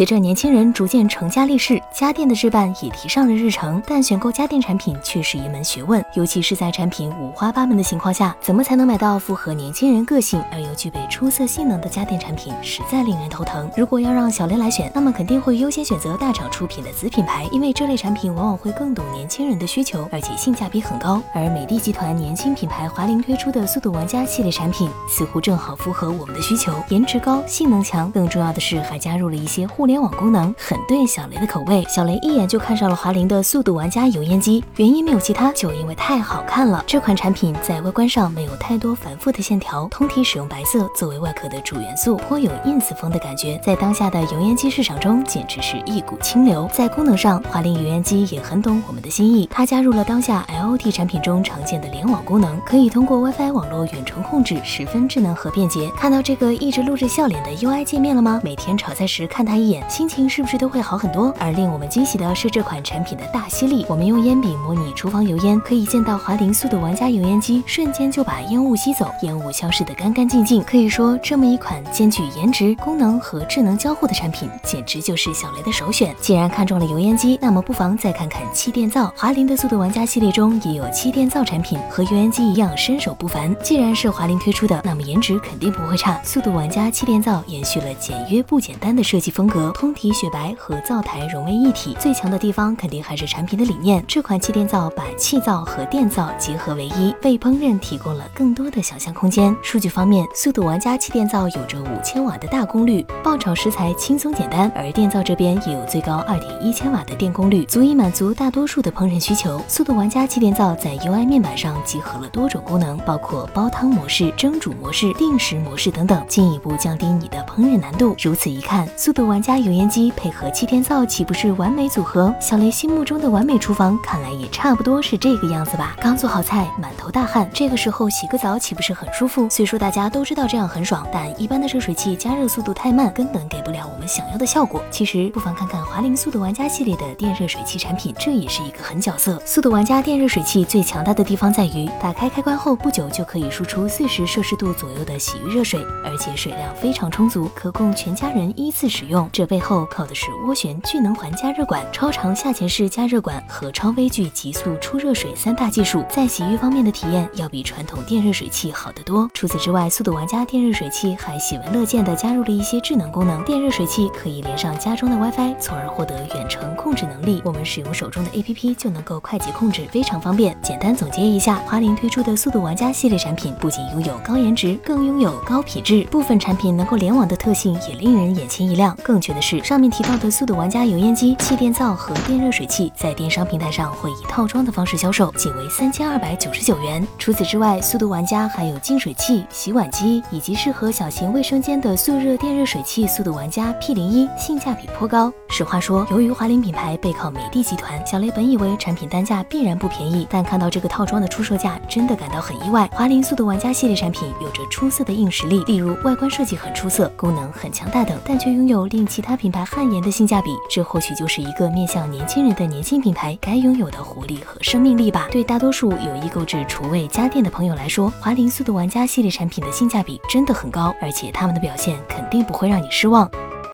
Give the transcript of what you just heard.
随着年轻人逐渐成家立室，家电的置办也提上了日程。但选购家电产品却是一门学问，尤其是在产品五花八门的情况下，怎么才能买到符合年轻人个性而又具备出色性能的家电产品，实在令人头疼。如果要让小雷来选，那么肯定会优先选择大厂出品的子品牌，因为这类产品往往会更懂年轻人的需求，而且性价比很高。而美的集团年轻品牌华凌推出的速度玩家系列产品，似乎正好符合我们的需求，颜值高，性能强，更重要的是还加入了一些互。联网功能很对小雷的口味，小雷一眼就看上了华凌的速度玩家油烟机，原因没有其他，就因为太好看了。这款产品在外观上没有太多繁复的线条，通体使用白色作为外壳的主元素，颇有 ins 风的感觉，在当下的油烟机市场中简直是一股清流。在功能上，华凌油烟机也很懂我们的心意，它加入了当下 LOT 产品中常见的联网功能，可以通过 WiFi 网络远程控制，十分智能和便捷。看到这个一直露着笑脸的 UI 界面了吗？每天炒菜时看它一眼。心情是不是都会好很多？而令我们惊喜的是这款产品的大吸力。我们用烟笔模拟厨房油烟，可以见到华凌速度玩家油烟机瞬间就把烟雾吸走，烟雾消失的干干净净。可以说，这么一款兼具颜值、功能和智能交互的产品，简直就是小雷的首选。既然看中了油烟机，那么不妨再看看气垫灶。华凌的速度玩家系列中也有气垫灶产品，和油烟机一样身手不凡。既然是华凌推出的，那么颜值肯定不会差。速度玩家气垫灶延续了简约不简单的设计风格。通体雪白和灶台融为一体，最强的地方肯定还是产品的理念。这款气垫灶把气灶和电灶结合为一，为烹饪提供了更多的想象空间。数据方面，速度玩家气垫灶有着五千瓦的大功率，爆炒食材轻松简单；而电灶这边也有最高二点一千瓦的电功率，足以满足大多数的烹饪需求。速度玩家气垫灶在 UI 面板上集合了多种功能，包括煲汤模式、蒸煮模式、定时模式等等，进一步降低你的烹饪难度。如此一看，速度玩家加油烟机配合气天灶，岂不是完美组合？小雷心目中的完美厨房，看来也差不多是这个样子吧。刚做好菜，满头大汗，这个时候洗个澡，岂不是很舒服？虽说大家都知道这样很爽，但一般的热水器加热速度太慢，根本给不了我们想要的效果。其实不妨看看华凌速度玩家系列的电热水器产品，这也是一个狠角色。速度玩家电热水器最强大的地方在于，打开开关后不久就可以输出四十摄氏度左右的洗浴热水，而且水量非常充足，可供全家人依次使用。这背后靠的是涡旋聚能环加热管、超长下潜式加热管和超微距急速出热水三大技术，在洗浴方面的体验要比传统电热水器好得多。除此之外，速度玩家电热水器还喜闻乐见的加入了一些智能功能，电热水器可以连上家中的 WiFi，从而获得远程控制能力。我们使用手中的 APP 就能够快捷控制，非常方便。简单总结一下，华凌推出的速度玩家系列产品不仅拥有高颜值，更拥有高品质，部分产品能够联网的特性也令人眼前一亮。更全的是，上面提到的速度玩家。油烟机、气垫灶和电热水器在电商平台上会以套装的方式销售，仅为三千二百九十九元。除此之外，速度玩家还有净水器、洗碗机以及适合小型卫生间的速热电热水器。速度玩家 P 零一性价比颇高。实话说，由于华凌品牌背靠美的集团，小雷本以为产品单价必然不便宜，但看到这个套装的出售价，真的感到很意外。华凌速度玩家系列产品有着出色的硬实力，例如外观设计很出色，功能很强大等，但却拥有令其其他品牌汗颜的性价比。这或许就是一个面向年轻人的年轻品牌该拥有的活力和生命力吧。对大多数有意购置厨卫家电的朋友来说，华凌速度玩家系列产品的性价比真的很高，而且他们的表现肯定不会让你失望。